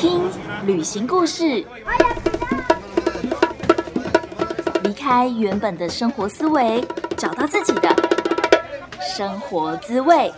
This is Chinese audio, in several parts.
听旅行故事，离开原本的生活思维，找到自己的生活滋味。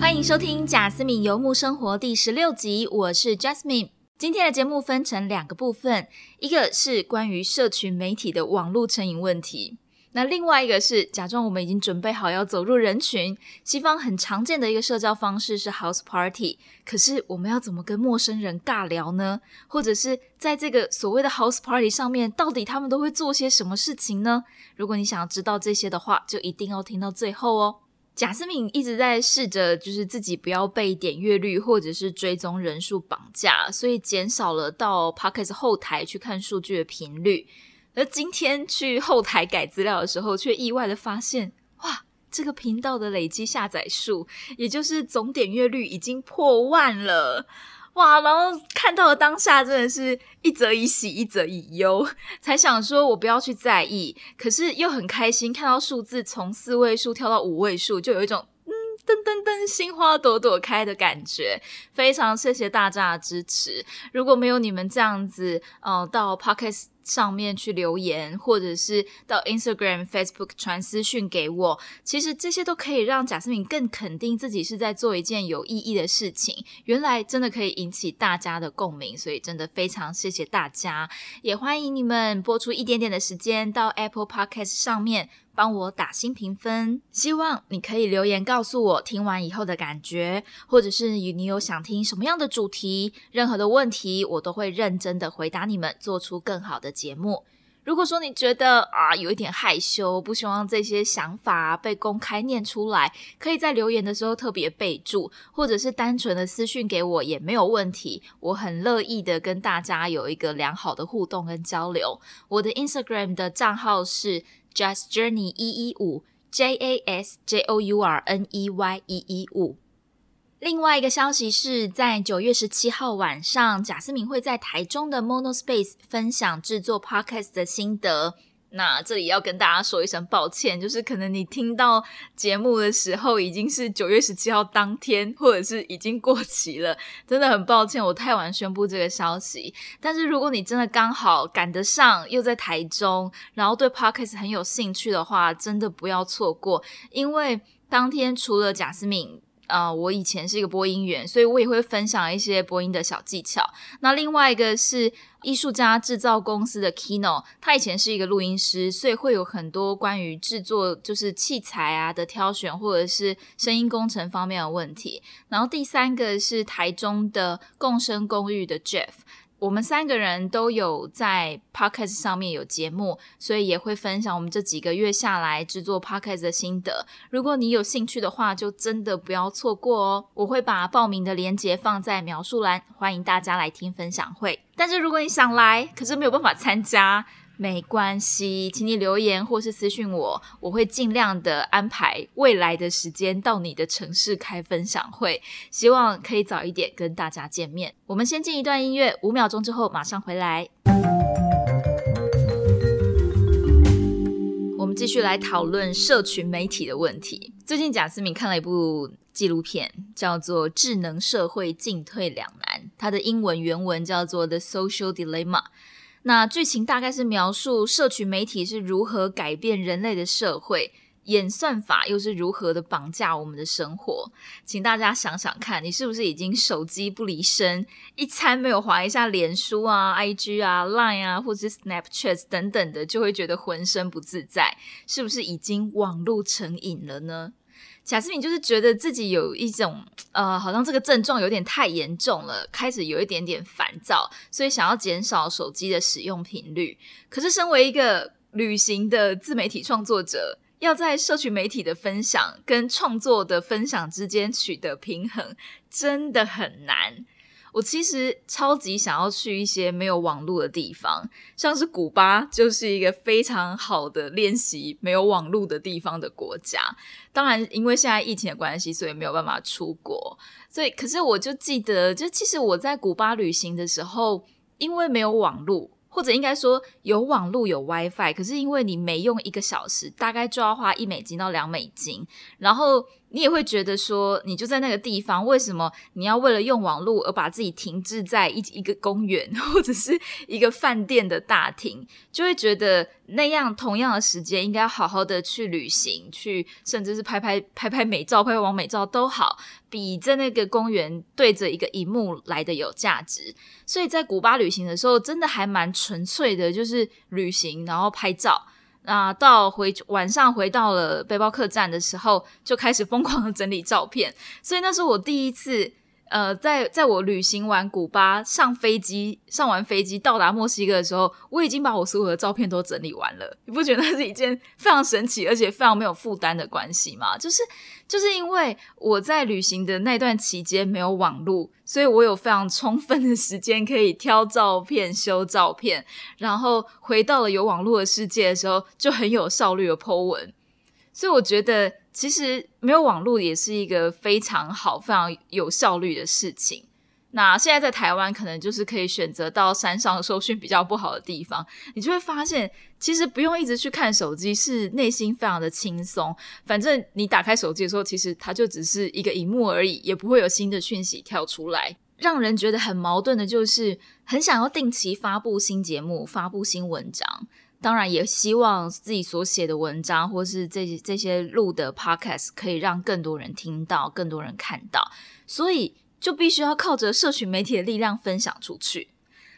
欢迎收听贾斯敏游牧生活第十六集，我是 Jasmine。今天的节目分成两个部分，一个是关于社群媒体的网络成瘾问题，那另外一个是假装我们已经准备好要走入人群。西方很常见的一个社交方式是 house party，可是我们要怎么跟陌生人尬聊呢？或者是在这个所谓的 house party 上面，到底他们都会做些什么事情呢？如果你想要知道这些的话，就一定要听到最后哦。贾斯敏一直在试着，就是自己不要被点阅率或者是追踪人数绑架，所以减少了到 Podcast 后台去看数据的频率。而今天去后台改资料的时候，却意外的发现，哇，这个频道的累积下载数，也就是总点阅率已经破万了。哇！然后看到了当下，真的是一则以喜，一则以忧，才想说我不要去在意，可是又很开心，看到数字从四位数跳到五位数，就有一种嗯噔噔噔，心花朵朵开的感觉。非常谢谢大家的支持，如果没有你们这样子，呃，到 Podcast。上面去留言，或者是到 Instagram、Facebook 传私讯给我，其实这些都可以让贾斯敏更肯定自己是在做一件有意义的事情。原来真的可以引起大家的共鸣，所以真的非常谢谢大家，也欢迎你们播出一点点的时间到 Apple Podcast 上面。帮我打新评分，希望你可以留言告诉我听完以后的感觉，或者是你有想听什么样的主题，任何的问题我都会认真的回答你们，做出更好的节目。如果说你觉得啊有一点害羞，不希望这些想法被公开念出来，可以在留言的时候特别备注，或者是单纯的私讯给我也没有问题，我很乐意的跟大家有一个良好的互动跟交流。我的 Instagram 的账号是。Just Journey 一一五 J A S J O U R N E Y 一一五。另外一个消息是在九月十七号晚上，贾思敏会在台中的 Monospace 分享制作 Podcast 的心得。那这里要跟大家说一声抱歉，就是可能你听到节目的时候已经是九月十七号当天，或者是已经过期了，真的很抱歉，我太晚宣布这个消息。但是如果你真的刚好赶得上，又在台中，然后对 Podcast 很有兴趣的话，真的不要错过，因为当天除了贾思敏。呃，我以前是一个播音员，所以我也会分享一些播音的小技巧。那另外一个是艺术家制造公司的 Kino，他以前是一个录音师，所以会有很多关于制作就是器材啊的挑选，或者是声音工程方面的问题。然后第三个是台中的共生公寓的 Jeff。我们三个人都有在 podcast 上面有节目，所以也会分享我们这几个月下来制作 podcast 的心得。如果你有兴趣的话，就真的不要错过哦！我会把报名的链接放在描述栏，欢迎大家来听分享会。但是如果你想来，可是没有办法参加。没关系，请你留言或是私信我，我会尽量的安排未来的时间到你的城市开分享会，希望可以早一点跟大家见面。我们先进一段音乐，五秒钟之后马上回来。我们继续来讨论社群媒体的问题。最近贾思敏看了一部纪录片，叫做《智能社会进退两难》，它的英文原文叫做《The Social Dilemma》。那剧情大概是描述社群媒体是如何改变人类的社会，演算法又是如何的绑架我们的生活。请大家想想看，你是不是已经手机不离身，一餐没有划一下脸书啊、IG 啊、Line 啊，或者是 Snapchat 等等的，就会觉得浑身不自在？是不是已经网络成瘾了呢？贾斯敏就是觉得自己有一种呃，好像这个症状有点太严重了，开始有一点点烦躁，所以想要减少手机的使用频率。可是，身为一个旅行的自媒体创作者，要在社群媒体的分享跟创作的分享之间取得平衡，真的很难。我其实超级想要去一些没有网络的地方，像是古巴就是一个非常好的练习没有网络的地方的国家。当然，因为现在疫情的关系，所以没有办法出国。所以，可是我就记得，就其实我在古巴旅行的时候，因为没有网络。或者应该说有网络有 WiFi，可是因为你每用一个小时，大概就要花一美金到两美金，然后。你也会觉得说，你就在那个地方，为什么你要为了用网络而把自己停滞在一一个公园 或者是一个饭店的大厅？就会觉得那样同样的时间应该好好的去旅行，去甚至是拍拍拍拍美照、拍拍完美照都好，比在那个公园对着一个荧幕来的有价值。所以在古巴旅行的时候，真的还蛮纯粹的，就是旅行然后拍照。那到回晚上回到了背包客栈的时候，就开始疯狂的整理照片。所以那是我第一次，呃，在在我旅行完古巴上飞机，上完飞机到达墨西哥的时候，我已经把我所有的照片都整理完了。你不觉得是一件非常神奇，而且非常没有负担的关系吗？就是。就是因为我在旅行的那段期间没有网络，所以我有非常充分的时间可以挑照片、修照片，然后回到了有网络的世界的时候，就很有效率的 Po 文。所以我觉得，其实没有网络也是一个非常好、非常有效率的事情。那现在在台湾，可能就是可以选择到山上收讯比较不好的地方，你就会发现，其实不用一直去看手机，是内心非常的轻松。反正你打开手机的时候，其实它就只是一个荧幕而已，也不会有新的讯息跳出来。让人觉得很矛盾的就是，很想要定期发布新节目、发布新文章，当然也希望自己所写的文章或是这些这些录的 podcast 可以让更多人听到、更多人看到，所以。就必须要靠着社群媒体的力量分享出去。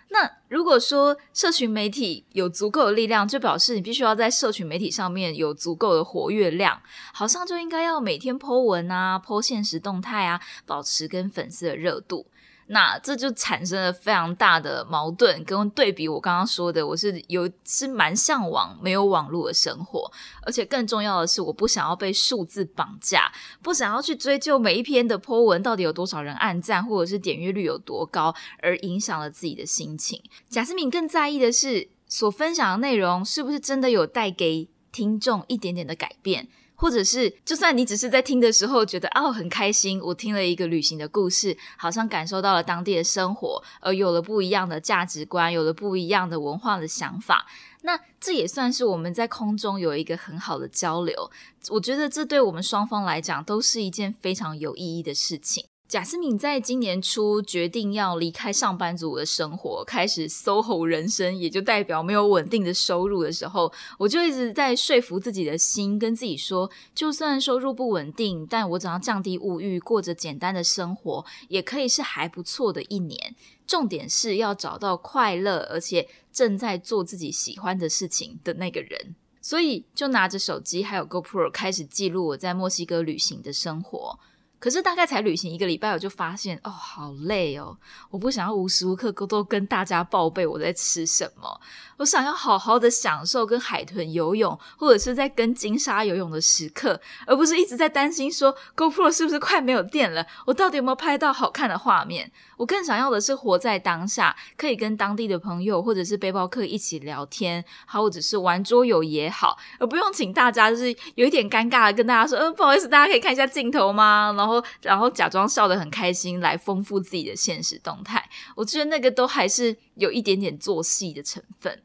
那如果说社群媒体有足够的力量，就表示你必须要在社群媒体上面有足够的活跃量，好像就应该要每天 po 文啊、po 现实动态啊，保持跟粉丝的热度。那这就产生了非常大的矛盾跟对比。我刚刚说的，我是有是蛮向往没有网络的生活，而且更重要的是，我不想要被数字绑架，不想要去追究每一篇的 po 文到底有多少人按赞，或者是点阅率有多高，而影响了自己的心情。贾思敏更在意的是，所分享的内容是不是真的有带给听众一点点的改变。或者是，就算你只是在听的时候觉得哦很开心，我听了一个旅行的故事，好像感受到了当地的生活，而有了不一样的价值观，有了不一样的文化的想法，那这也算是我们在空中有一个很好的交流。我觉得这对我们双方来讲都是一件非常有意义的事情。贾思敏在今年初决定要离开上班族的生活，开始 SOHO 人生，也就代表没有稳定的收入的时候，我就一直在说服自己的心，跟自己说，就算收入不稳定，但我只要降低物欲，过着简单的生活，也可以是还不错的一年。重点是要找到快乐，而且正在做自己喜欢的事情的那个人。所以就拿着手机还有 GoPro 开始记录我在墨西哥旅行的生活。可是大概才旅行一个礼拜，我就发现哦，好累哦！我不想要无时无刻都跟大家报备我在吃什么，我想要好好的享受跟海豚游泳，或者是在跟金鲨游泳的时刻，而不是一直在担心说 GoPro 是不是快没有电了，我到底有没有拍到好看的画面？我更想要的是活在当下，可以跟当地的朋友或者是背包客一起聊天，好，或者是玩桌游也好，而不用请大家就是有一点尴尬的跟大家说，嗯，不好意思，大家可以看一下镜头吗？然后，然后假装笑得很开心，来丰富自己的现实动态。我觉得那个都还是有一点点做戏的成分，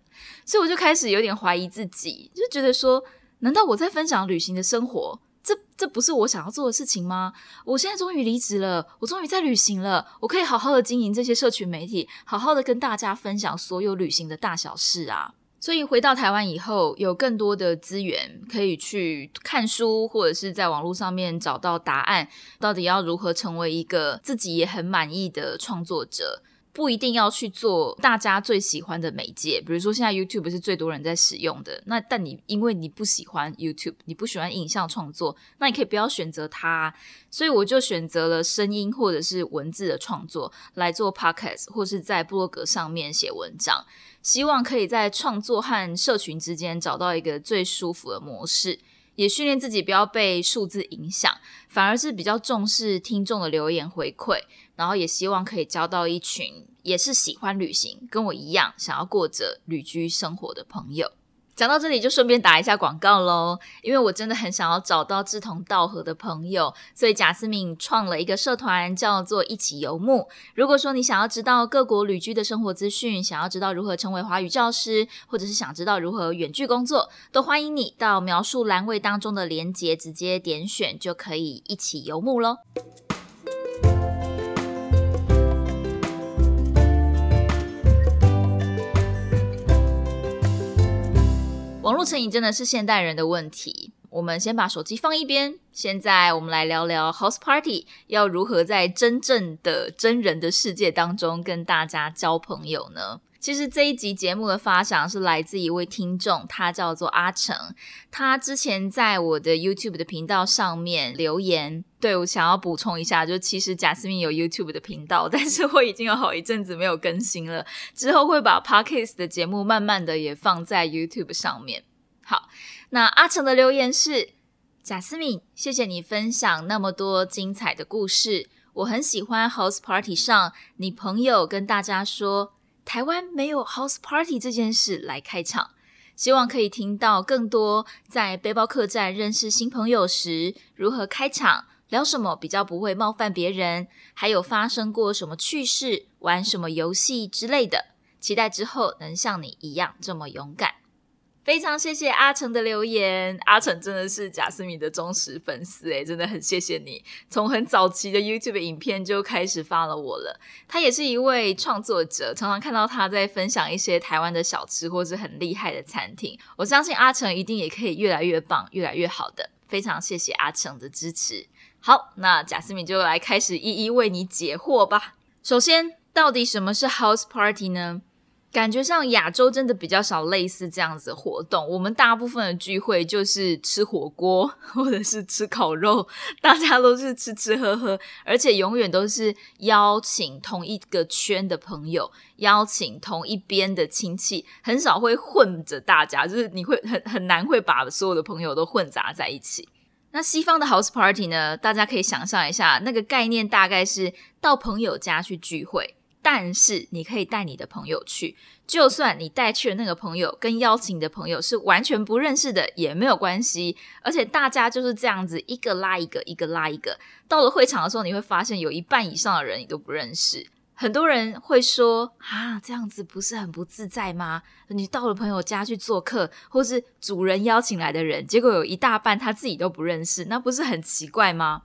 所以我就开始有点怀疑自己，就觉得说，难道我在分享旅行的生活，这这不是我想要做的事情吗？我现在终于离职了，我终于在旅行了，我可以好好的经营这些社群媒体，好好的跟大家分享所有旅行的大小事啊。所以回到台湾以后，有更多的资源可以去看书，或者是在网络上面找到答案，到底要如何成为一个自己也很满意的创作者。不一定要去做大家最喜欢的媒介，比如说现在 YouTube 是最多人在使用的。那但你因为你不喜欢 YouTube，你不喜欢影像创作，那你可以不要选择它。所以我就选择了声音或者是文字的创作来做 Podcast，或是在博格上面写文章，希望可以在创作和社群之间找到一个最舒服的模式。也训练自己不要被数字影响，反而是比较重视听众的留言回馈，然后也希望可以交到一群也是喜欢旅行跟我一样想要过着旅居生活的朋友。讲到这里，就顺便打一下广告喽。因为我真的很想要找到志同道合的朋友，所以贾思敏创了一个社团，叫做“一起游牧”。如果说你想要知道各国旅居的生活资讯，想要知道如何成为华语教师，或者是想知道如何远距工作，都欢迎你到描述栏位当中的连结直接点选，就可以一起游牧喽。网络成瘾真的是现代人的问题。我们先把手机放一边，现在我们来聊聊 House Party 要如何在真正的真人的世界当中跟大家交朋友呢？其实这一集节目的发想是来自一位听众，他叫做阿成。他之前在我的 YouTube 的频道上面留言，对我想要补充一下，就其实贾斯敏有 YouTube 的频道，但是我已经有好一阵子没有更新了。之后会把 Podcast 的节目慢慢的也放在 YouTube 上面。好，那阿成的留言是：贾斯敏，谢谢你分享那么多精彩的故事，我很喜欢 House Party 上你朋友跟大家说。台湾没有 house party 这件事来开场，希望可以听到更多在背包客栈认识新朋友时如何开场，聊什么比较不会冒犯别人，还有发生过什么趣事，玩什么游戏之类的。期待之后能像你一样这么勇敢。非常谢谢阿成的留言，阿成真的是贾斯敏的忠实粉丝诶，真的很谢谢你，从很早期的 YouTube 影片就开始发了我了。他也是一位创作者，常常看到他在分享一些台湾的小吃或是很厉害的餐厅。我相信阿成一定也可以越来越棒，越来越好的。非常谢谢阿成的支持。好，那贾斯敏就来开始一一为你解惑吧。首先，到底什么是 House Party 呢？感觉上亚洲真的比较少类似这样子的活动。我们大部分的聚会就是吃火锅或者是吃烤肉，大家都是吃吃喝喝，而且永远都是邀请同一个圈的朋友，邀请同一边的亲戚，很少会混着大家，就是你会很很难会把所有的朋友都混杂在一起。那西方的 house party 呢？大家可以想象一下，那个概念大概是到朋友家去聚会。但是你可以带你的朋友去，就算你带去的那个朋友跟邀请的朋友是完全不认识的也没有关系，而且大家就是这样子一个拉一个，一个拉一个。到了会场的时候，你会发现有一半以上的人你都不认识。很多人会说：“啊，这样子不是很不自在吗？你到了朋友家去做客，或是主人邀请来的人，结果有一大半他自己都不认识，那不是很奇怪吗？”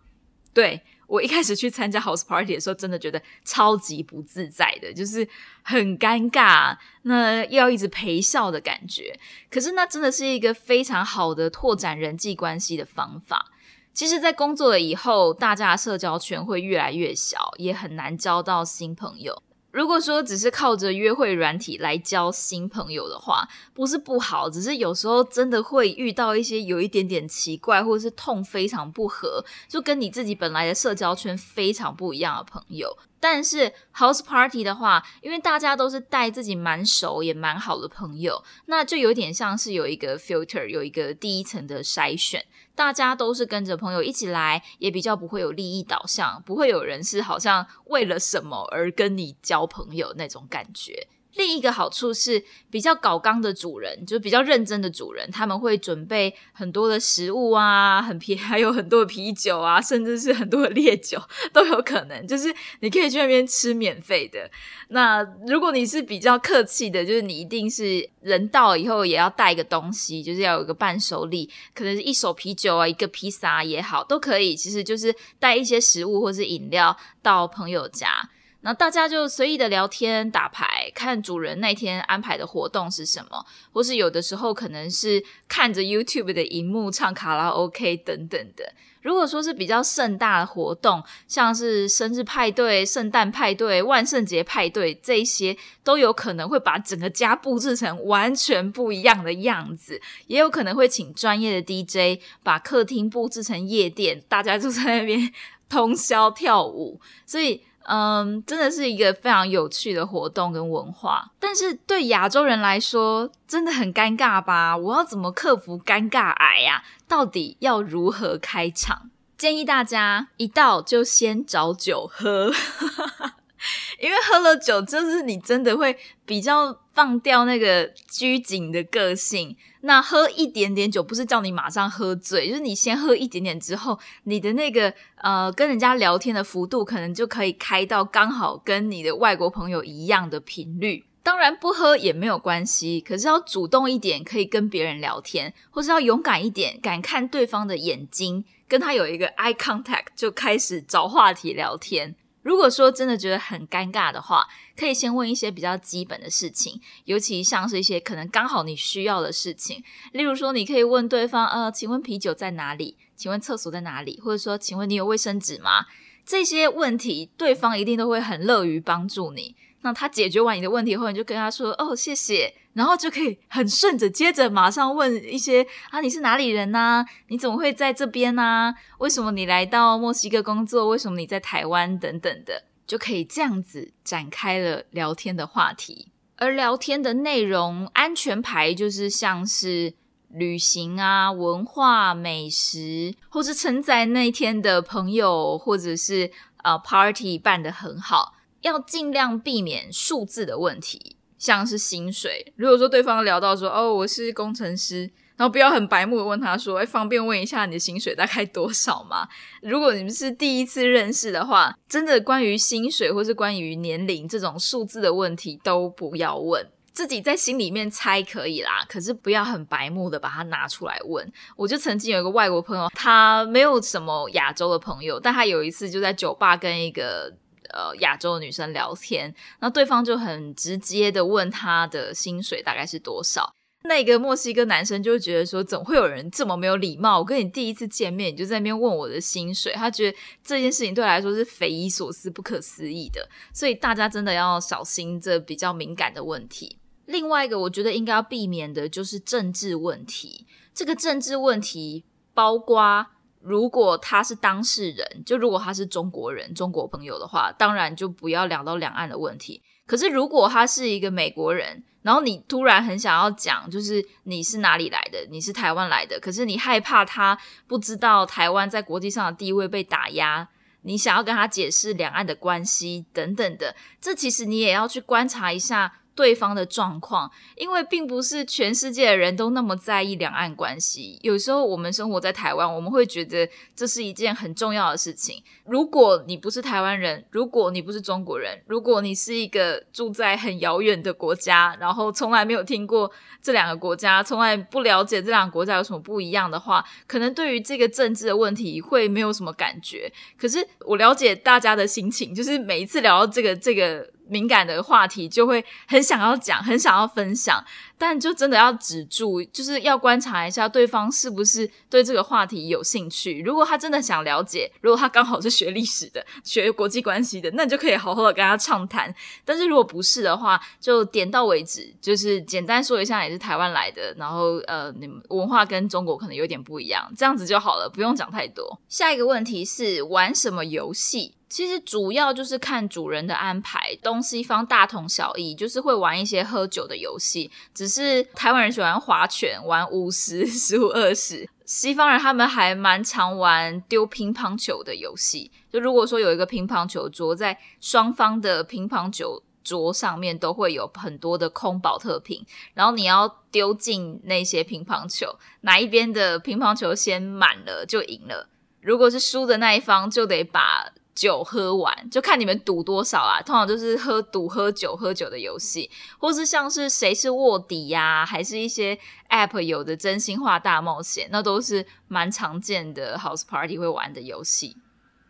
对。我一开始去参加 house party 的时候，真的觉得超级不自在的，就是很尴尬，那要一直陪笑的感觉。可是那真的是一个非常好的拓展人际关系的方法。其实，在工作了以后，大家的社交圈会越来越小，也很难交到新朋友。如果说只是靠着约会软体来交新朋友的话，不是不好，只是有时候真的会遇到一些有一点点奇怪，或者是痛非常不合，就跟你自己本来的社交圈非常不一样的朋友。但是 house party 的话，因为大家都是带自己蛮熟也蛮好的朋友，那就有点像是有一个 filter，有一个第一层的筛选。大家都是跟着朋友一起来，也比较不会有利益导向，不会有人是好像为了什么而跟你交朋友那种感觉。另一个好处是，比较搞刚的主人，就比较认真的主人，他们会准备很多的食物啊，很便还有很多的啤酒啊，甚至是很多的烈酒都有可能。就是你可以去那边吃免费的。那如果你是比较客气的，就是你一定是人到以后也要带一个东西，就是要有一个伴手礼，可能是一手啤酒啊，一个披萨也好，都可以。其实就是带一些食物或是饮料到朋友家。那大家就随意的聊天、打牌，看主人那天安排的活动是什么，或是有的时候可能是看着 YouTube 的荧幕唱卡拉 OK 等等的。如果说是比较盛大的活动，像是生日派对、圣诞派对、万圣节派对这些，都有可能会把整个家布置成完全不一样的样子，也有可能会请专业的 DJ 把客厅布置成夜店，大家就在那边 通宵跳舞，所以。嗯，真的是一个非常有趣的活动跟文化，但是对亚洲人来说真的很尴尬吧？我要怎么克服尴尬癌呀？到底要如何开场？建议大家一到就先找酒喝。因为喝了酒，就是你真的会比较放掉那个拘谨的个性。那喝一点点酒，不是叫你马上喝醉，就是你先喝一点点之后，你的那个呃跟人家聊天的幅度，可能就可以开到刚好跟你的外国朋友一样的频率。当然不喝也没有关系，可是要主动一点，可以跟别人聊天，或是要勇敢一点，敢看对方的眼睛，跟他有一个 eye contact，就开始找话题聊天。如果说真的觉得很尴尬的话，可以先问一些比较基本的事情，尤其像是一些可能刚好你需要的事情，例如说你可以问对方，呃，请问啤酒在哪里？请问厕所在哪里？或者说，请问你有卫生纸吗？这些问题，对方一定都会很乐于帮助你。那他解决完你的问题后，你就跟他说：“哦，谢谢。”然后就可以很顺着，接着马上问一些：“啊，你是哪里人呢？你怎么会在这边呢？为什么你来到墨西哥工作？为什么你在台湾？等等的，就可以这样子展开了聊天的话题。而聊天的内容安全牌就是像是旅行啊、文化、美食，或是承载那一天的朋友，或者是呃 party 办得很好。要尽量避免数字的问题，像是薪水。如果说对方聊到说：“哦，我是工程师”，然后不要很白目的问他说：“哎，方便问一下你的薪水大概多少吗？”如果你们是第一次认识的话，真的关于薪水或是关于年龄这种数字的问题都不要问，自己在心里面猜可以啦，可是不要很白目的把它拿出来问。我就曾经有一个外国朋友，他没有什么亚洲的朋友，但他有一次就在酒吧跟一个。呃，亚洲的女生聊天，那对方就很直接的问他的薪水大概是多少。那个墨西哥男生就觉得说，怎么会有人这么没有礼貌？我跟你第一次见面，你就在那边问我的薪水，他觉得这件事情对他来说是匪夷所思、不可思议的。所以大家真的要小心这比较敏感的问题。另外一个，我觉得应该要避免的就是政治问题。这个政治问题包括。如果他是当事人，就如果他是中国人、中国朋友的话，当然就不要聊到两岸的问题。可是如果他是一个美国人，然后你突然很想要讲，就是你是哪里来的，你是台湾来的，可是你害怕他不知道台湾在国际上的地位被打压，你想要跟他解释两岸的关系等等的，这其实你也要去观察一下。对方的状况，因为并不是全世界的人都那么在意两岸关系。有时候我们生活在台湾，我们会觉得这是一件很重要的事情。如果你不是台湾人，如果你不是中国人，如果你是一个住在很遥远的国家，然后从来没有听过这两个国家，从来不了解这两个国家有什么不一样的话，可能对于这个政治的问题会没有什么感觉。可是我了解大家的心情，就是每一次聊到这个这个。敏感的话题就会很想要讲，很想要分享。但就真的要止住，就是要观察一下对方是不是对这个话题有兴趣。如果他真的想了解，如果他刚好是学历史的、学国际关系的，那你就可以好好的跟他畅谈。但是如果不是的话，就点到为止，就是简单说一下也是台湾来的，然后呃，你们文化跟中国可能有点不一样，这样子就好了，不用讲太多。下一个问题是玩什么游戏？其实主要就是看主人的安排，东西方大同小异，就是会玩一些喝酒的游戏。只是台湾人喜欢划拳，玩五十、十五、二十。西方人他们还蛮常玩丢乒乓球的游戏。就如果说有一个乒乓球桌，在双方的乒乓球桌上面都会有很多的空保特瓶，然后你要丢进那些乒乓球，哪一边的乒乓球先满了就赢了。如果是输的那一方，就得把。酒喝完就看你们赌多少啊，通常就是喝赌喝酒喝酒的游戏，或是像是谁是卧底呀，还是一些 App 有的真心话大冒险，那都是蛮常见的 House Party 会玩的游戏。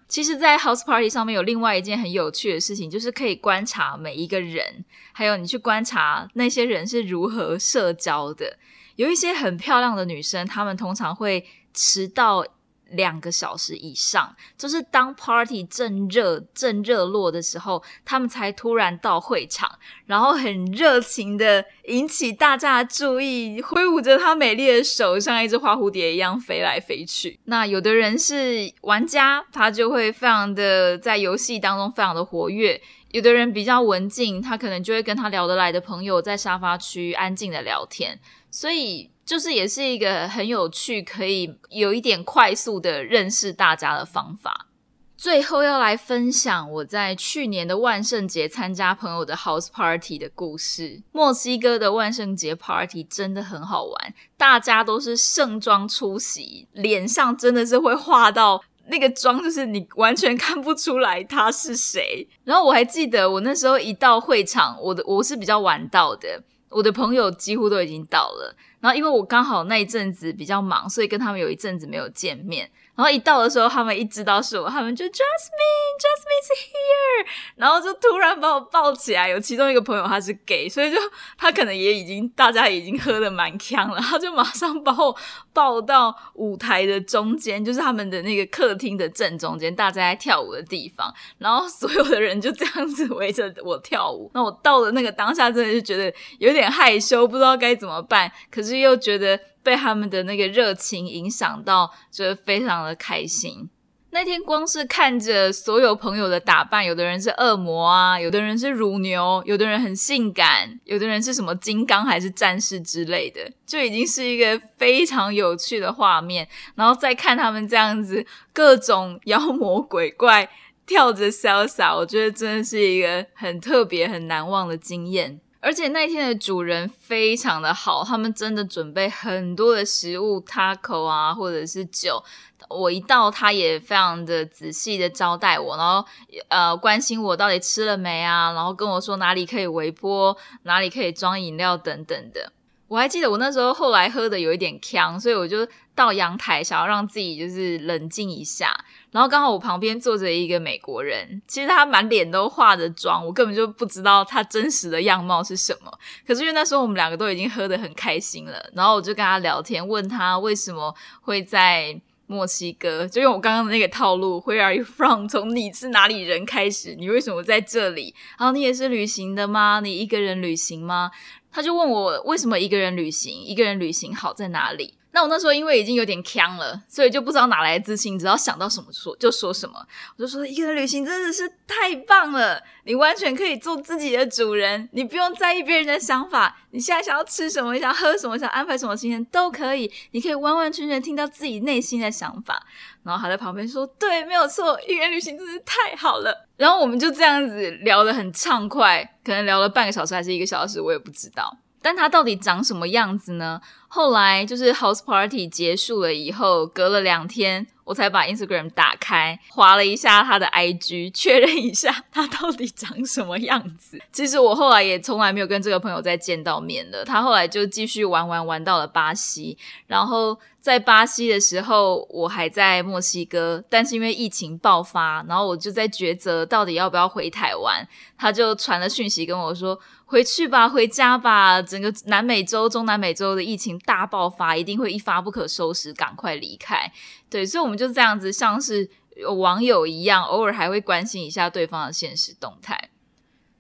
其实，在 House Party 上面有另外一件很有趣的事情，就是可以观察每一个人，还有你去观察那些人是如何社交的。有一些很漂亮的女生，她们通常会迟到。两个小时以上，就是当 party 正热正热络的时候，他们才突然到会场，然后很热情的引起大家注意，挥舞着他美丽的手，像一只花蝴蝶一样飞来飞去。那有的人是玩家，他就会非常的在游戏当中非常的活跃；有的人比较文静，他可能就会跟他聊得来的朋友在沙发区安静的聊天。所以。就是也是一个很有趣，可以有一点快速的认识大家的方法。最后要来分享我在去年的万圣节参加朋友的 house party 的故事。墨西哥的万圣节 party 真的很好玩，大家都是盛装出席，脸上真的是会画到那个妆，就是你完全看不出来他是谁。然后我还记得我那时候一到会场，我的我是比较晚到的，我的朋友几乎都已经到了。然后因为我刚好那一阵子比较忙，所以跟他们有一阵子没有见面。然后一到的时候，他们一知道是我，他们就 Jasmine，Jasmine is here，然后就突然把我抱起来。有其中一个朋友他是 gay，所以就他可能也已经大家已经喝的蛮呛了，他就马上把我抱到舞台的中间，就是他们的那个客厅的正中间，大家在跳舞的地方。然后所有的人就这样子围着我跳舞。那我到了那个当下，真的就觉得有点害羞，不知道该怎么办，可是又觉得。被他们的那个热情影响到，觉得非常的开心。那天光是看着所有朋友的打扮，有的人是恶魔啊，有的人是乳牛，有的人很性感，有的人是什么金刚还是战士之类的，就已经是一个非常有趣的画面。然后再看他们这样子各种妖魔鬼怪跳着潇洒我觉得真的是一个很特别、很难忘的经验。而且那天的主人非常的好，他们真的准备很多的食物，taco 啊，或者是酒。我一到，他也非常的仔细的招待我，然后呃关心我到底吃了没啊，然后跟我说哪里可以微波，哪里可以装饮料等等的。我还记得我那时候后来喝的有一点呛，所以我就到阳台想要让自己就是冷静一下。然后刚好我旁边坐着一个美国人，其实他满脸都化着妆，我根本就不知道他真实的样貌是什么。可是因为那时候我们两个都已经喝得很开心了，然后我就跟他聊天，问他为什么会在墨西哥，就用我刚刚的那个套路，Where are you from？从你是哪里人开始，你为什么在这里？然后你也是旅行的吗？你一个人旅行吗？他就问我为什么一个人旅行，一个人旅行好在哪里？那我那时候因为已经有点呛了，所以就不知道哪来的自信，只要想到什么说就说什么。我就说一个人旅行真的是太棒了，你完全可以做自己的主人，你不用在意别人的想法。你现在想要吃什么，想喝什么，想安排什么行程都可以，你可以完完全全听到自己内心的想法。然后还在旁边说：“对，没有错，一个人旅行真是太好了。”然后我们就这样子聊得很畅快，可能聊了半个小时还是一个小时，我也不知道。但它到底长什么样子呢？后来就是 house party 结束了以后，隔了两天，我才把 Instagram 打开，划了一下他的 IG，确认一下他到底长什么样子。其实我后来也从来没有跟这个朋友再见到面了。他后来就继续玩玩玩到了巴西，然后在巴西的时候，我还在墨西哥，但是因为疫情爆发，然后我就在抉择到底要不要回台湾。他就传了讯息跟我说。回去吧，回家吧。整个南美洲、中南美洲的疫情大爆发，一定会一发不可收拾，赶快离开。对，所以我们就这样子，像是网友一样，偶尔还会关心一下对方的现实动态。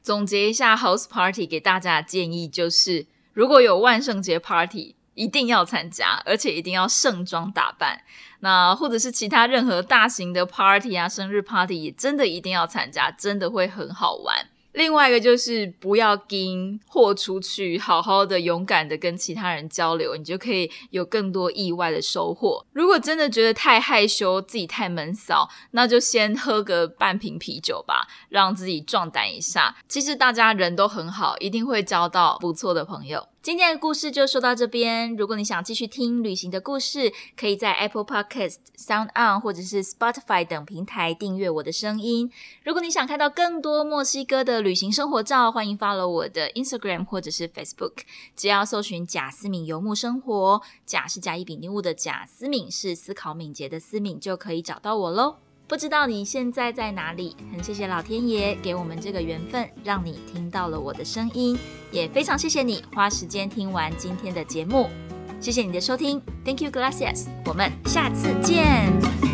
总结一下 house party 给大家的建议就是：如果有万圣节 party，一定要参加，而且一定要盛装打扮。那或者是其他任何大型的 party 啊，生日 party 也真的一定要参加，真的会很好玩。另外一个就是不要跟豁出去，好好的勇敢的跟其他人交流，你就可以有更多意外的收获。如果真的觉得太害羞，自己太闷骚，那就先喝个半瓶啤酒吧，让自己壮胆一下。其实大家人都很好，一定会交到不错的朋友。今天的故事就说到这边。如果你想继续听旅行的故事，可以在 Apple Podcast、Sound On 或者是 Spotify 等平台订阅我的声音。如果你想看到更多墨西哥的旅行生活照，欢迎 follow 我的 Instagram 或者是 Facebook。只要搜寻贾思敏游牧生活，贾是甲乙丙丁戊的贾，思敏是思考敏捷的思敏，就可以找到我喽。不知道你现在在哪里？很谢谢老天爷给我们这个缘分，让你听到了我的声音，也非常谢谢你花时间听完今天的节目。谢谢你的收听，Thank you, glasses，。我们下次见。